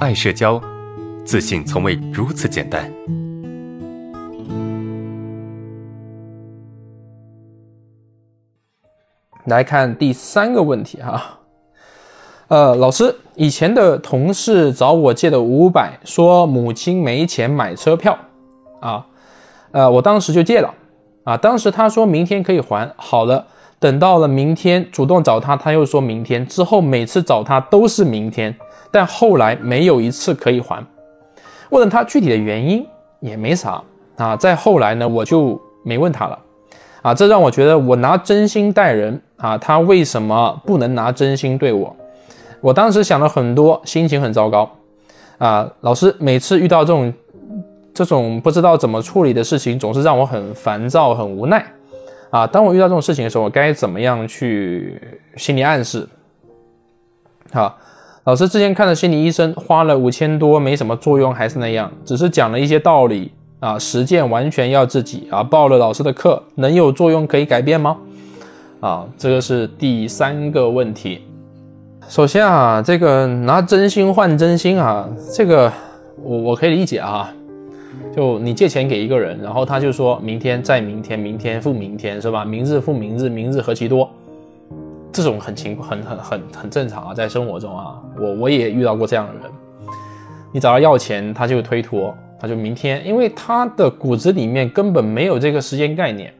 爱社交，自信从未如此简单。来看第三个问题哈，呃，老师，以前的同事找我借的五百，说母亲没钱买车票，啊，呃，我当时就借了，啊，当时他说明天可以还，好了，等到了明天主动找他，他又说明天，之后每次找他都是明天，但后来没有一次可以还，问了他具体的原因也没啥，啊，再后来呢，我就没问他了。啊，这让我觉得我拿真心待人啊，他为什么不能拿真心对我？我当时想了很多，心情很糟糕。啊，老师每次遇到这种这种不知道怎么处理的事情，总是让我很烦躁、很无奈。啊，当我遇到这种事情的时候，我该怎么样去心理暗示？好，老师之前看的心理医生，花了五千多，没什么作用，还是那样，只是讲了一些道理。啊，实践完全要自己啊！报了老师的课，能有作用可以改变吗？啊，这个是第三个问题。首先啊，这个拿真心换真心啊，这个我我可以理解啊。就你借钱给一个人，然后他就说明天再明天，明天复明天，是吧？明日复明日，明日何其多。这种很情很很很很正常啊，在生活中啊，我我也遇到过这样的人。你找他要钱，他就推脱。他就明天，因为他的骨子里面根本没有这个时间概念，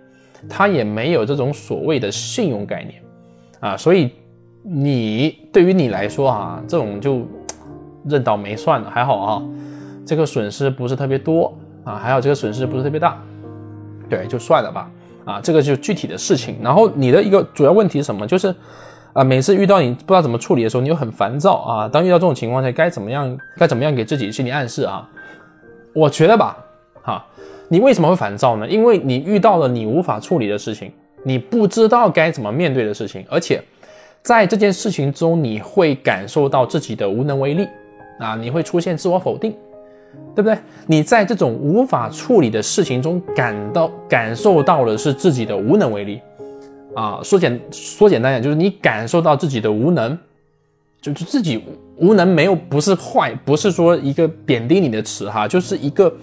他也没有这种所谓的信用概念，啊，所以你对于你来说啊，这种就认倒霉算了，还好啊，这个损失不是特别多啊，还好这个损失不是特别大，对，就算了吧，啊，这个就具体的事情。然后你的一个主要问题是什么？就是啊，每次遇到你不知道怎么处理的时候，你又很烦躁啊。当遇到这种情况下，该怎么样？该怎么样给自己心理暗示啊？我觉得吧，哈，你为什么会烦躁呢？因为你遇到了你无法处理的事情，你不知道该怎么面对的事情，而且在这件事情中，你会感受到自己的无能为力，啊，你会出现自我否定，对不对？你在这种无法处理的事情中感到感受到的是自己的无能为力，啊，说简说简单点，就是你感受到自己的无能。就就自己无能没有不是坏，不是说一个贬低你的词哈，就是一个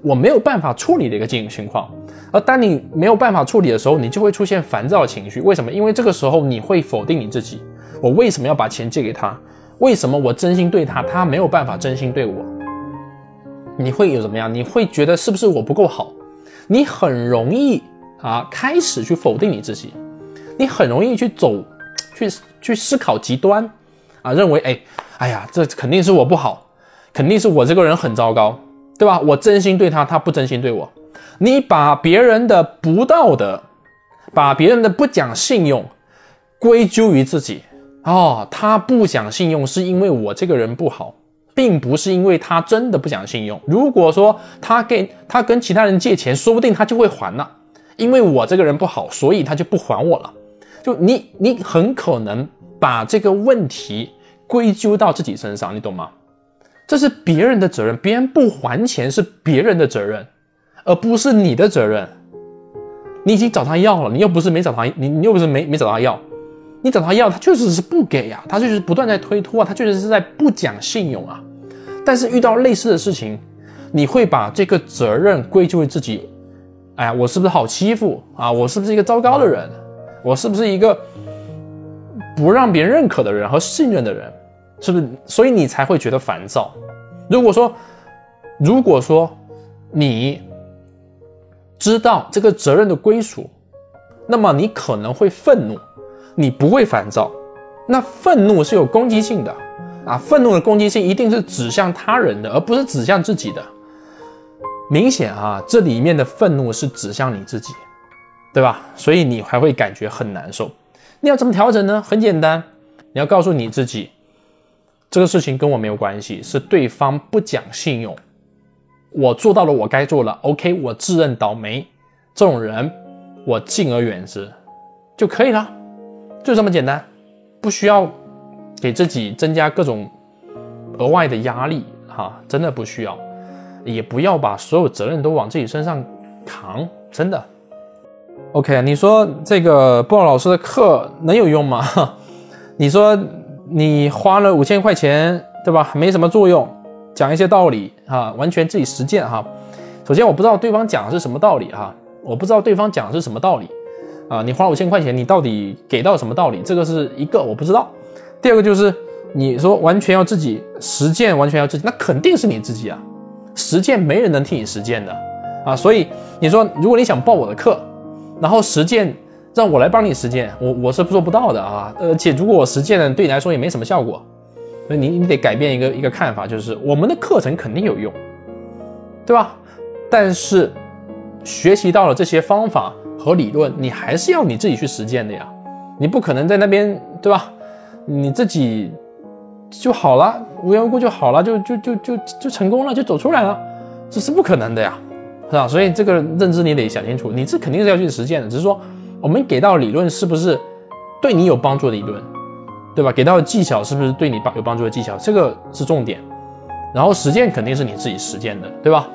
我没有办法处理的一个境情况。而当你没有办法处理的时候，你就会出现烦躁情绪。为什么？因为这个时候你会否定你自己。我为什么要把钱借给他？为什么我真心对他，他没有办法真心对我？你会有怎么样？你会觉得是不是我不够好？你很容易啊开始去否定你自己，你很容易去走去去思考极端。啊，认为哎，哎呀，这肯定是我不好，肯定是我这个人很糟糕，对吧？我真心对他，他不真心对我。你把别人的不道德，把别人的不讲信用，归咎于自己。哦，他不讲信用是因为我这个人不好，并不是因为他真的不讲信用。如果说他给他跟其他人借钱，说不定他就会还了，因为我这个人不好，所以他就不还我了。就你，你很可能。把这个问题归咎到自己身上，你懂吗？这是别人的责任，别人不还钱是别人的责任，而不是你的责任。你已经找他要了，你又不是没找他，你你又不是没没找他要，你找他要，他确实是不给呀，他就是不断在推脱啊，他确实是在不讲信用啊。但是遇到类似的事情，你会把这个责任归咎于自己。哎呀，我是不是好欺负啊？我是不是一个糟糕的人？我是不是一个？不让别人认可的人和信任的人，是不是？所以你才会觉得烦躁。如果说，如果说你知道这个责任的归属，那么你可能会愤怒，你不会烦躁。那愤怒是有攻击性的啊！愤怒的攻击性一定是指向他人的，而不是指向自己的。明显啊，这里面的愤怒是指向你自己，对吧？所以你还会感觉很难受。你要怎么调整呢？很简单，你要告诉你自己，这个事情跟我没有关系，是对方不讲信用。我做到了我该做了，OK，我自认倒霉。这种人，我敬而远之就可以了，就这么简单，不需要给自己增加各种额外的压力哈，真的不需要，也不要把所有责任都往自己身上扛，真的。OK，你说这个布老师的课能有用吗？你说你花了五千块钱，对吧？没什么作用讲一些道理哈，完全自己实践哈。首先我不知道对方讲的是什么道理哈，我不知道对方讲的是什么道理啊。你花五千块钱，你到底给到什么道理？这个是一个我不知道。第二个就是你说完全要自己实践，完全要自己，那肯定是你自己啊。实践没人能替你实践的啊。所以你说如果你想报我的课，然后实践让我来帮你实践，我我是做不到的啊。而且如果我实践了，对你来说也没什么效果。所以你你得改变一个一个看法，就是我们的课程肯定有用，对吧？但是学习到了这些方法和理论，你还是要你自己去实践的呀。你不可能在那边，对吧？你自己就好了，无缘无故就好了，就就就就就成功了，就走出来了，这是不可能的呀，是吧？所以这个认知你得想清楚，你这肯定是要去实践的，只是说我们给到理论是不是对你有帮助的理论。对吧？给到技巧是不是对你帮有帮助的技巧？这个是重点。然后实践肯定是你自己实践的，对吧？